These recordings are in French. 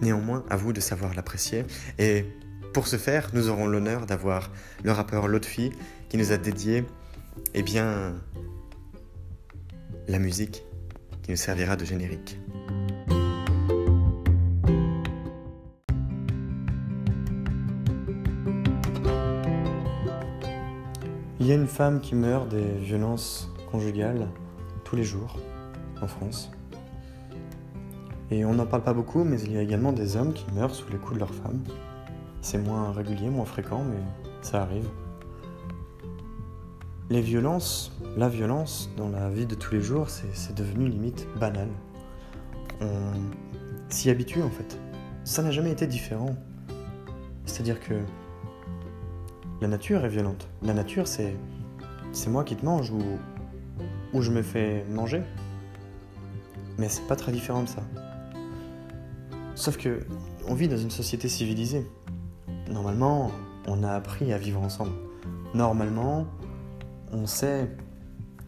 Néanmoins, à vous de savoir l'apprécier. Et pour ce faire, nous aurons l'honneur d'avoir le rappeur Lotfi qui nous a dédié eh bien, la musique qui nous servira de générique. Il y a une femme qui meurt des violences conjugales tous les jours en France. Et on n'en parle pas beaucoup, mais il y a également des hommes qui meurent sous les coups de leurs femmes. C'est moins régulier, moins fréquent, mais ça arrive. Les violences, la violence dans la vie de tous les jours, c'est devenu limite banal. On s'y habitue en fait. Ça n'a jamais été différent. C'est-à-dire que la nature est violente. La nature, c'est moi qui te mange ou, ou je me fais manger. Mais c'est pas très différent de ça. Sauf que on vit dans une société civilisée. Normalement, on a appris à vivre ensemble. Normalement, on sait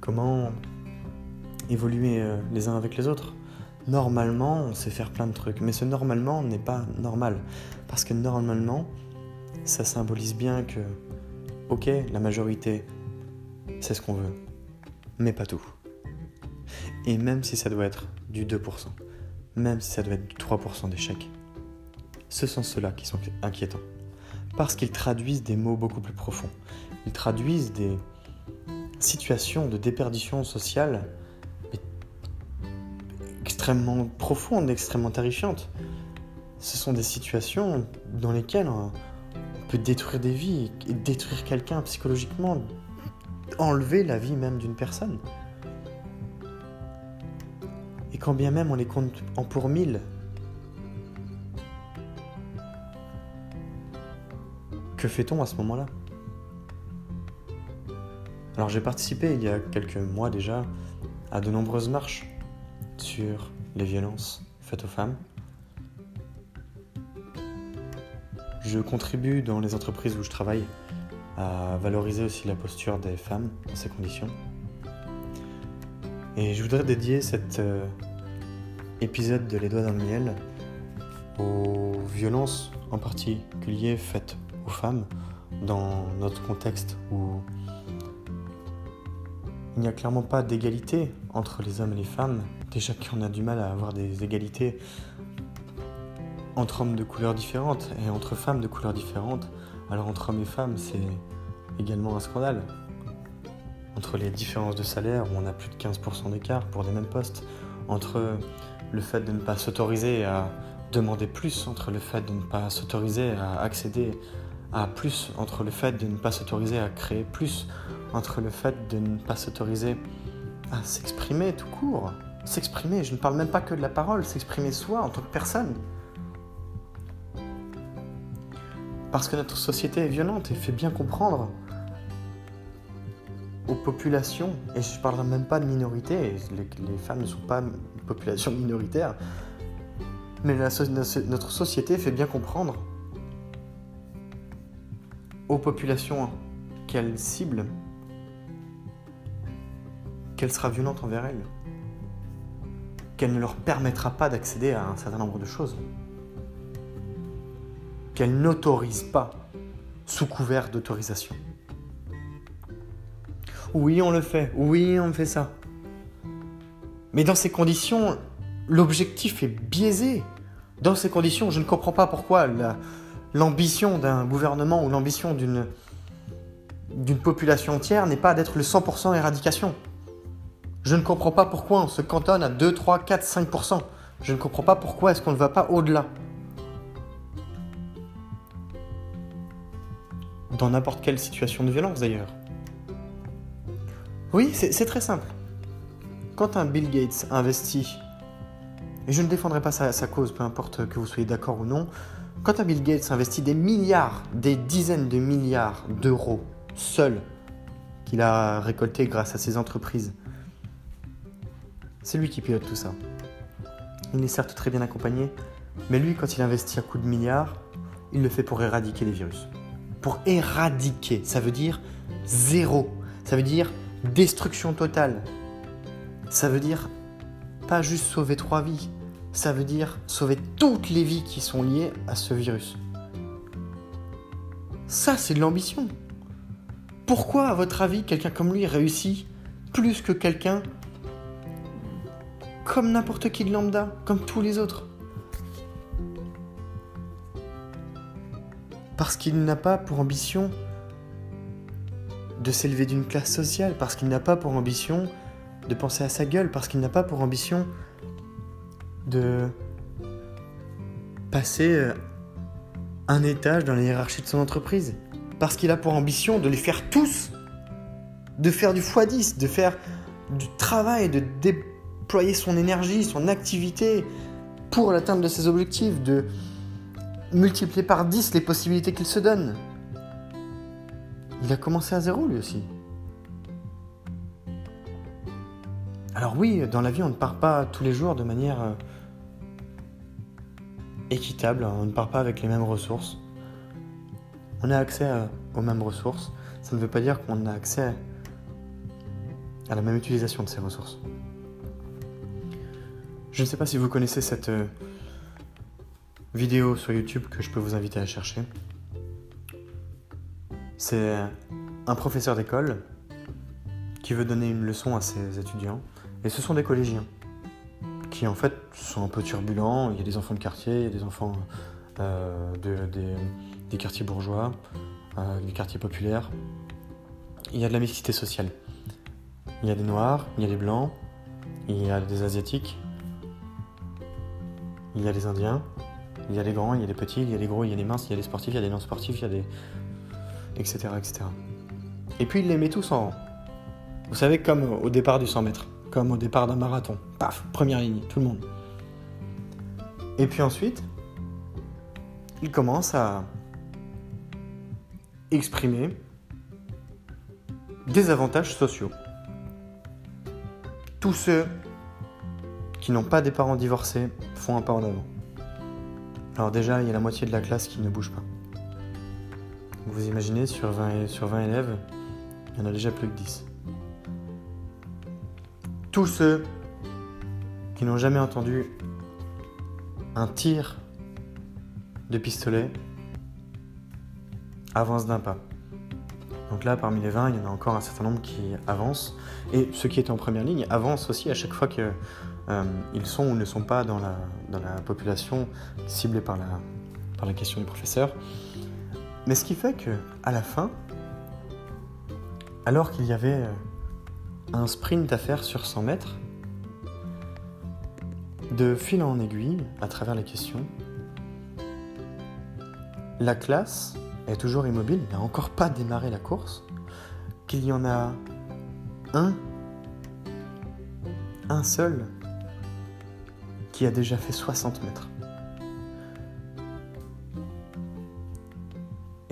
comment évoluer euh, les uns avec les autres. Normalement, on sait faire plein de trucs. Mais ce normalement n'est pas normal. Parce que normalement, ça symbolise bien que, ok, la majorité, c'est ce qu'on veut. Mais pas tout. Et même si ça doit être du 2% même si ça doit être 3% d'échecs. Ce sont ceux-là qui sont inquiétants. Parce qu'ils traduisent des mots beaucoup plus profonds. Ils traduisent des situations de déperdition sociale extrêmement profondes, extrêmement terrifiantes. Ce sont des situations dans lesquelles on peut détruire des vies, détruire quelqu'un psychologiquement, enlever la vie même d'une personne. Et quand bien même on les compte en pour mille, que fait-on à ce moment-là? Alors j'ai participé il y a quelques mois déjà à de nombreuses marches sur les violences faites aux femmes. Je contribue dans les entreprises où je travaille à valoriser aussi la posture des femmes dans ces conditions. Et je voudrais dédier cet euh, épisode de Les Doigts dans le Miel aux violences en particulier faites aux femmes dans notre contexte où il n'y a clairement pas d'égalité entre les hommes et les femmes. Déjà qu'on a du mal à avoir des égalités entre hommes de couleurs différentes et entre femmes de couleurs différentes. Alors entre hommes et femmes, c'est également un scandale entre les différences de salaire où on a plus de 15% d'écart pour les mêmes postes, entre le fait de ne pas s'autoriser à demander plus, entre le fait de ne pas s'autoriser à accéder à plus, entre le fait de ne pas s'autoriser à créer plus, entre le fait de ne pas s'autoriser à s'exprimer tout court. S'exprimer, je ne parle même pas que de la parole, s'exprimer soi en tant que personne. Parce que notre société est violente et fait bien comprendre aux populations, et je ne parlerai même pas de minorité, les, femmes ne sont pas une population minoritaire, mais notre société fait bien comprendre aux populations qu'elle cible qu'elle sera violente envers elles, qu'elle ne leur permettra pas d'accéder à un certain nombre de choses, qu'elle n'autorise pas sous couvert d'autorisation Oui, on le fait. Oui, on fait ça. Mais dans ces conditions, l'objectif est biaisé. Dans ces conditions, je ne comprends pas pourquoi l'ambition d'un gouvernement ou l'ambition d'une population entière n'est pas d'être le 100% éradication. Je ne comprends pas pourquoi on se cantonne à 2, 3, 4, 5%. Je ne comprends pas pourquoi est-ce qu'on ne va pas au-delà. Dans n'importe quelle situation de violence d'ailleurs. Oui, c'est très simple. Quand un Bill Gates investit, et je ne défendrai pas sa, cause, peu importe que vous soyez d'accord ou non, quand un Bill Gates investit des milliards, des dizaines de milliards d'euros seul qu'il a récolté grâce à ses entreprises, c'est lui qui pilote tout ça. Il est certes très bien accompagné, mais lui, quand il investit à coups de milliards, il le fait pour éradiquer les virus. Pour éradiquer, ça veut dire zéro. Ça veut dire destruction totale. Ça veut dire pas juste sauver trois vies, ça veut dire sauver toutes les vies qui sont liées à ce virus. Ça, c'est de l'ambition. Pourquoi, à votre avis, quelqu'un comme lui réussit plus que quelqu'un comme n'importe qui de lambda, comme tous les autres? Parce qu'il n'a pas pour ambition de s'élever d'une classe sociale, parce qu'il n'a pas pour ambition de penser à sa gueule, parce qu'il n'a pas pour ambition de passer euh, un étage dans la hiérarchie de son entreprise. Parce qu'il a pour ambition de les faire tous, de faire du x10, de faire du travail, de déployer son énergie, son activité pour l'atteinte de ses objectifs, de multiplier par 10 les possibilités qu'il se donne. Il a commencé à zéro lui aussi. Alors oui, dans la vie, on ne part pas tous les jours de manière euh, équitable, on ne part pas avec les mêmes ressources. On a accès aux mêmes ressources, ça ne veut pas dire qu'on a accès à la même utilisation de ces ressources. Je ne sais pas si vous connaissez cette euh, vidéo sur YouTube que je peux vous inviter à chercher. C'est un professeur d'école qui veut donner une leçon à ses étudiants. Et ce sont des collégiens qui en fait sont un peu turbulents. Il y a des enfants de quartier, il y a des enfants euh, des, quartiers bourgeois, euh, des quartiers populaires. Il y a de la mixité sociale. Il y a des noirs, il y a des blancs, il y a des asiatiques, il y a des indiens, il y a des grands, il y a des petits, il y a des gros, il y a des minces, il y a des sportifs, il y a des non sportifs, il y a des etc., etc. Et puis il les met tous en rang. Vous savez, comme au départ du 100 mètres, comme au départ d'un marathon. Paf, première ligne, tout le monde. Et puis ensuite, il commence à exprimer des avantages sociaux. Tous ceux qui n'ont pas des parents divorcés font un pas en avant. Alors déjà, il y a la moitié de la classe qui ne bouge pas. Vous imaginez, sur 20, sur 20 élèves, il y en a déjà plus que 10. Tous ceux qui n'ont jamais entendu un tir de pistolet avancent d'un pas. Donc là, parmi les 20, il y en a encore un certain nombre qui avancent. Et ceux qui étaient en première ligne avancent aussi à chaque fois qu'ils euh, sont ou ne sont pas dans la, population ciblée par la question du professeur. Mais ce qui fait que, à la fin, alors qu'il y avait euh, un sprint à faire sur 100 mètres, de fil en aiguille, à travers les questions, la classe est toujours immobile, n'a encore pas démarré la course, qu'il y en a un, un seul, qui a déjà fait 60 mètres.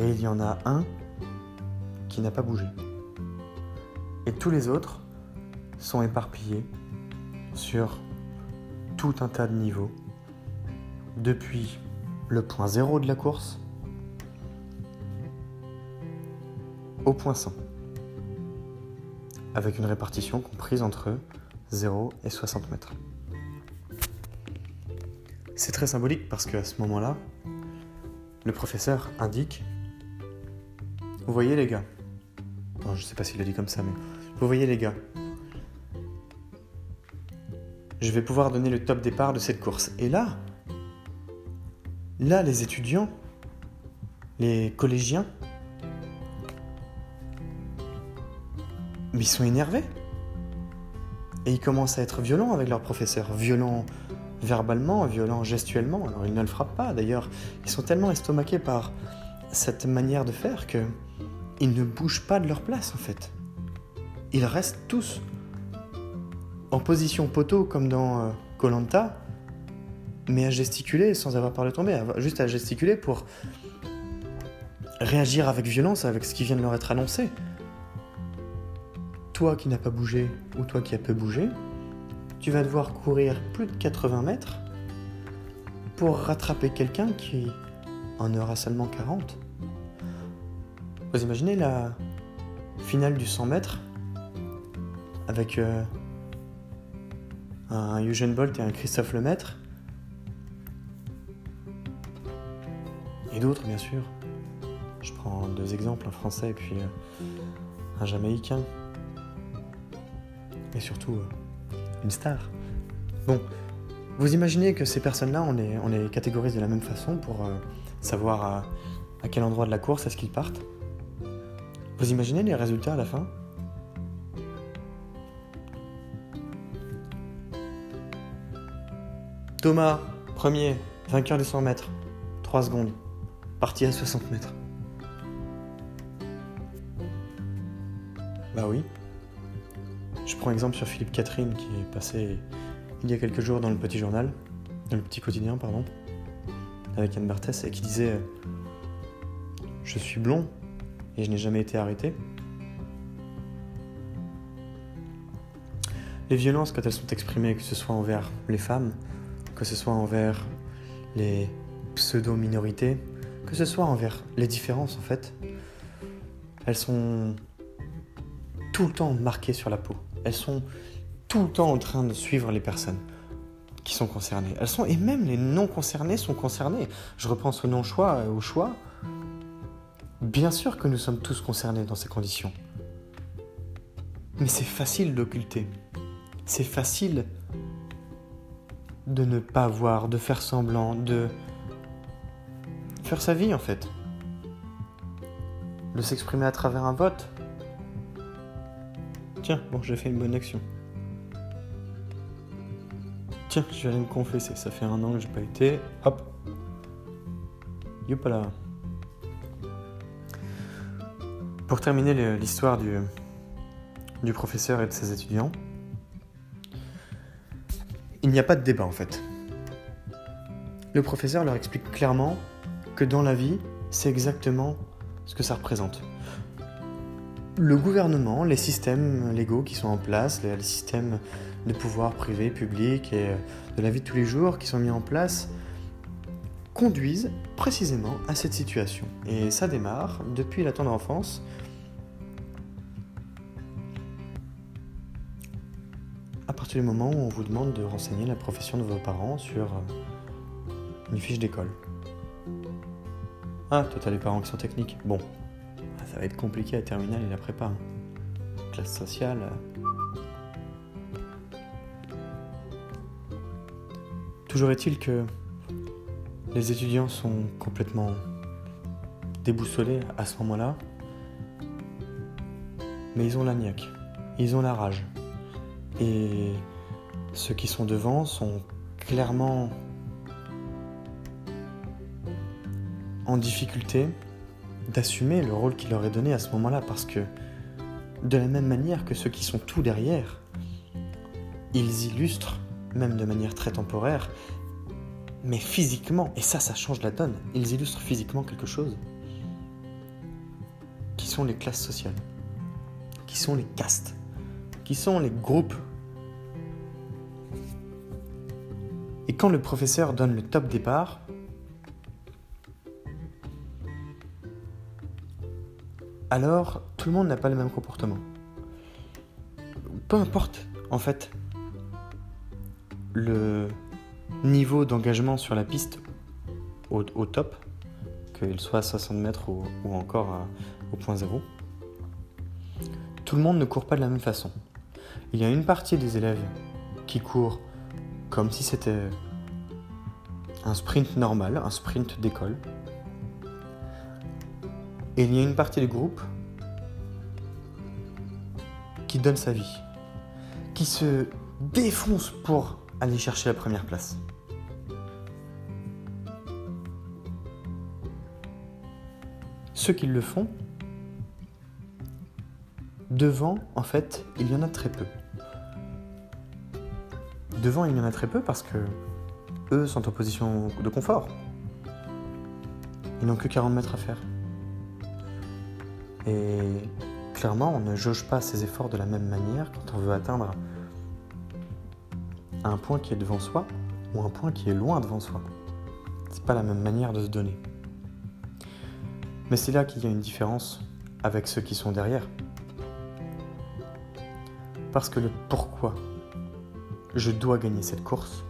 Et il y en a un qui n'a pas bougé. Et tous les autres sont éparpillés sur tout un tas de niveaux, depuis le point zéro de la course au point 100, avec une répartition comprise entre 0 et 60 mètres. C'est très symbolique parce qu'à ce moment-là, le professeur indique vous voyez les gars Je ne sais pas s'il a dit comme ça, mais Vous voyez les gars, je vais pouvoir donner le top départ de cette course. Et là, là, les étudiants, les collégiens, ils sont énervés. Et ils commencent à être violents avec leur professeur, violents verbalement, violents gestuellement. Alors ils ne le frappent pas d'ailleurs. Ils sont tellement estomaqués par cette manière de faire que ils ne bougent pas de leur place en fait. Ils restent tous en position poteau comme dans Colanta, mais à gesticuler sans avoir peur de tomber, juste à gesticuler pour réagir avec violence avec ce qui vient de leur être annoncé. Toi qui n'as pas bougé ou toi qui as peu bougé, tu vas devoir courir plus de 80 mètres pour rattraper quelqu'un qui en aura seulement 40. Vous imaginez la finale du 100 mètres avec euh, un Eugene Bolt et un Christophe Lemaître? Et d'autres, bien sûr. Je prends deux exemples, un français et puis euh, un jamaïcain. Et surtout, euh, une star. Bon, vous imaginez que ces personnes-là, on les, catégorise de la même façon pour savoir à, à quel endroit de la course est-ce qu'ils partent? Vous imaginez les résultats à la fin Thomas, premier, vainqueur des 100 mètres. 3 secondes. Parti à 60 mètres. Bah oui. Je prends exemple sur Philippe Catherine qui est passé il y a quelques jours dans le petit journal, dans le petit quotidien, pardon, avec Anne Barthès et qui disait Je suis blond et je n'ai jamais été arrêté. Les violences, quand elles sont exprimées, que ce soit envers les femmes, que ce soit envers les pseudo-minorités, que ce soit envers les différences en fait, elles sont tout le temps marquées sur la peau. Elles sont tout le temps en train de suivre les personnes qui sont concernées. Elles sont et même les non concernés sont concernés. Je repense au non-choix et au choix. Bien sûr que nous sommes tous concernés dans ces conditions. Mais c'est facile d'occulter. C'est facile de ne pas voir, de faire semblant, de faire sa vie en fait. De s'exprimer à travers un vote. Tiens, bon, j'ai fait une bonne action. Tiens, je vais aller me confesser, ça fait un an que j'ai pas été. Hop. là. Pour terminer l'histoire du, professeur et de ses étudiants, il n'y a pas de débat en fait. Le professeur leur explique clairement que dans la vie, c'est exactement ce que ça représente. Le gouvernement, les systèmes légaux qui sont en place, les systèmes de pouvoir privé, public et de la vie de tous les jours qui sont mis en place, conduisent précisément à cette situation. Et ça démarre depuis la tendre enfance à partir du moment où on vous demande de renseigner la profession de vos parents sur euh, une fiche d'école. Ah, toi t'as des parents qui sont techniques. Bon, ah, ça va être compliqué à terminale et la prépa. Hein. Classe sociale. Euh. Toujours est-il que les étudiants sont complètement déboussolés à ce moment-là, mais ils ont la niaque, ils ont la rage, et ceux qui sont devant sont clairement en difficulté d'assumer le rôle qui leur est donné à ce moment-là parce que de la même manière que ceux qui sont tout derrière, ils illustrent, même de manière très temporaire, mais physiquement, et ça, ça change la donne, ils illustrent physiquement quelque chose, qui sont les classes sociales, qui sont les castes? Qui sont les groupes? Et quand le professeur donne le top départ, alors tout le monde n'a pas le même comportement. Peu importe, en fait, le niveau d'engagement sur la piste au, top, qu'il soit à 60 mètres ou, encore au point zéro, tout le monde ne court pas de la même façon. Il y a une partie des élèves qui courent comme si c'était un sprint normal, un sprint d'école. Et il y a une partie du groupe qui donne sa vie, qui se défonce pour aller chercher la première place. Ceux qui le font, devant, en fait, il y en a très peu. Devant, il y en a très peu parce que eux sont en position de confort. Ils n'ont que 40 mètres à faire. Et clairement, on ne jauge pas ses efforts de la même manière quand on veut atteindre un point qui est devant soi ou un point qui est loin devant soi. C'est pas la même manière de se donner. Mais c'est là qu'il y a une différence avec ceux qui sont derrière. Parce que le pourquoi je dois gagner cette course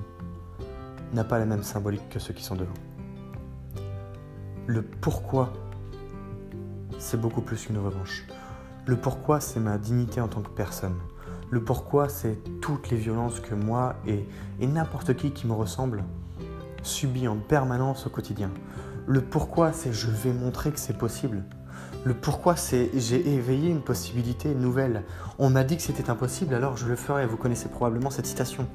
n'a pas la même symbolique que ceux qui sont devant. Le pourquoi, c'est beaucoup plus qu'une revanche. Le pourquoi, c'est ma dignité en tant que personne. Le pourquoi, c'est toutes les violences que moi et, n'importe qui qui me ressemble subit en permanence au quotidien. Le pourquoi, c'est je vais montrer que c'est possible. Le pourquoi, c'est j'ai éveillé une possibilité nouvelle. On m'a dit que c'était impossible, alors je le ferai. Vous connaissez probablement cette citation.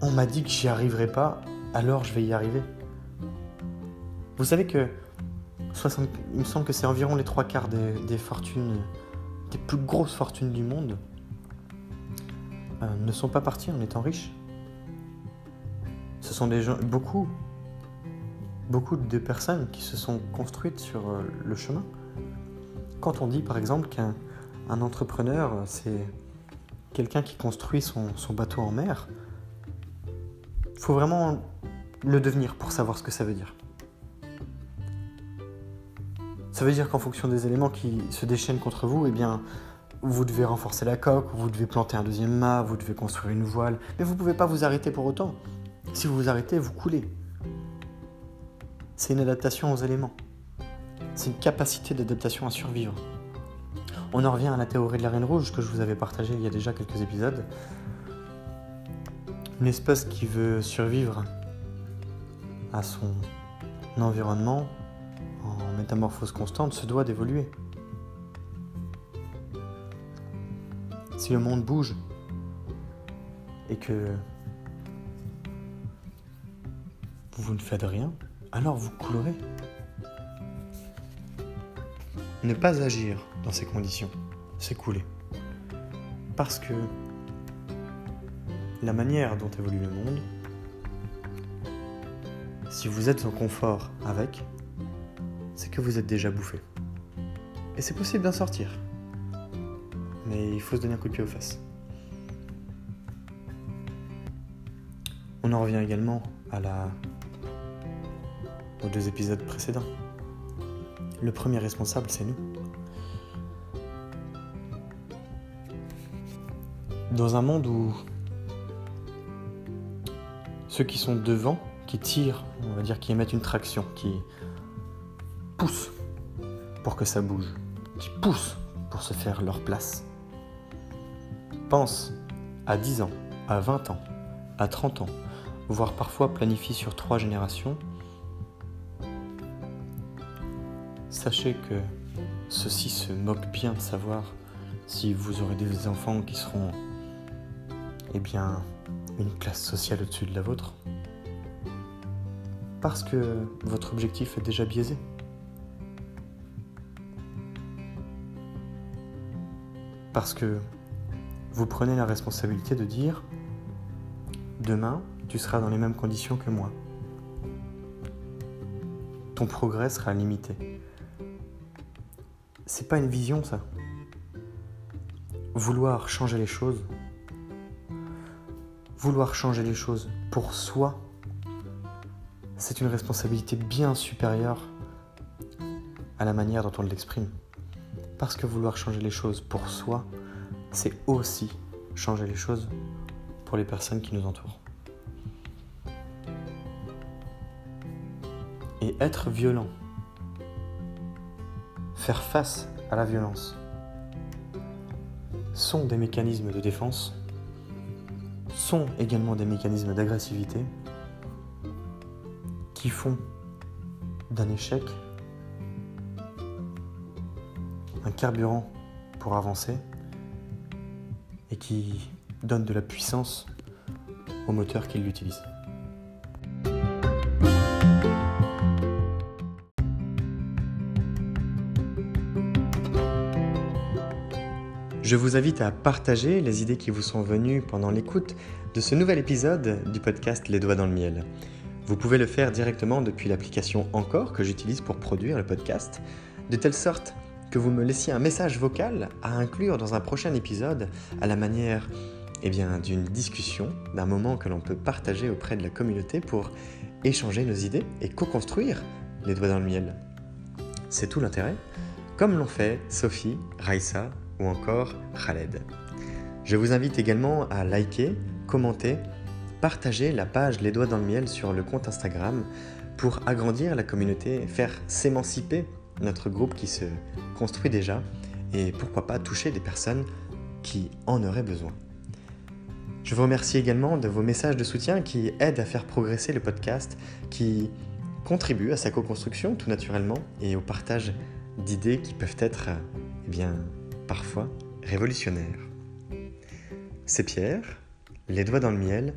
On m'a dit que j'y arriverai pas, alors je vais y arriver. Vous savez que 60, il me semble que c'est environ les trois quarts des, fortunes, des plus grosses fortunes du monde, euh, ne sont pas partis en étant riches. Ce sont des gens, beaucoup, beaucoup de personnes qui se sont construites sur euh, le chemin. Quand on dit par exemple qu'un un entrepreneur, c'est quelqu'un qui construit son, son, bateau en mer, il faut vraiment le devenir pour savoir ce que ça veut dire. Ça veut dire qu'en fonction des éléments qui se déchaînent contre vous, eh bien, vous devez renforcer la coque, vous devez planter un deuxième mât, vous devez construire une voile, mais vous ne pouvez pas vous arrêter pour autant. Si vous vous arrêtez, vous coulez. C'est une adaptation aux éléments. C'est une capacité d'adaptation à survivre. On en revient à la théorie de la reine rouge que je vous avais partagée il y a déjà quelques épisodes. Une espèce qui veut survivre à son environnement en métamorphose constante se doit d'évoluer. Si le monde bouge et que vous ne faites rien, alors vous coulerez. Ne pas agir dans ces conditions, c'est couler. Parce que la manière dont évolue le monde, si vous êtes en confort avec, c'est que vous êtes déjà bouffé. Et c'est possible d'en sortir. Mais il faut se donner un coup de pied aux fesses. On en revient également à la... aux deux épisodes précédents. Le premier responsable, c'est nous. Dans un monde où ceux qui sont devant, qui tirent, on va dire, qui émettent une traction, qui poussent pour que ça bouge, qui poussent pour se faire leur place. Pense à 10 ans, à 20 ans, à 30 ans, voire parfois planifie sur trois générations. Sachez que ceux-ci se moquent bien de savoir si vous aurez des enfants qui seront, eh bien, une classe sociale au-dessus de la vôtre. Parce que votre objectif est déjà biaisé. Parce que vous prenez la responsabilité de dire demain, tu seras dans les mêmes conditions que moi. Ton progrès sera limité. C'est pas une vision ça. Vouloir changer les choses, vouloir changer les choses pour soi, c'est une responsabilité bien supérieure à la manière dont on l'exprime. Parce que vouloir changer les choses pour soi, c'est aussi changer les choses pour les personnes qui nous entourent. Et être violent, faire face à la violence sont des mécanismes de défense, sont également des mécanismes d'agressivité qui font d'un échec un carburant pour avancer et qui donne de la puissance au moteur qui l'utilise. Je vous invite à partager les idées qui vous sont venues pendant l'écoute de ce nouvel épisode du podcast Les Doigts dans le Miel. Vous pouvez le faire directement depuis l'application Encore que j'utilise pour produire le podcast, de telle sorte que vous me laissiez un message vocal à inclure dans un prochain épisode à la manière eh d'une discussion, d'un moment que l'on peut partager auprès de la communauté pour échanger nos idées et co-construire les doigts dans le miel. C'est tout l'intérêt, comme l'ont fait Sophie, Raissa ou encore Khaled. Je vous invite également à liker, commenter, partager la page Les Doigts dans le Miel sur le compte Instagram pour agrandir la communauté, faire s'émanciper notre groupe qui se construit déjà et pourquoi pas toucher des personnes qui en auraient besoin. Je vous remercie également de vos messages de soutien qui aident à faire progresser le podcast, qui contribuent à sa co-construction tout naturellement et au partage d'idées qui peuvent être eh bien, parfois révolutionnaires. C'est Pierre, Les Doigts dans le Miel,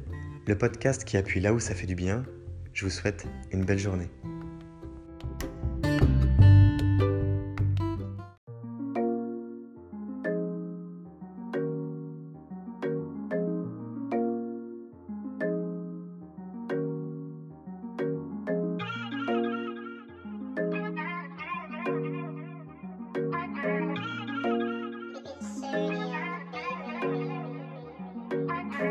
le podcast qui appuie là où ça fait du bien. Je vous souhaite une belle journée.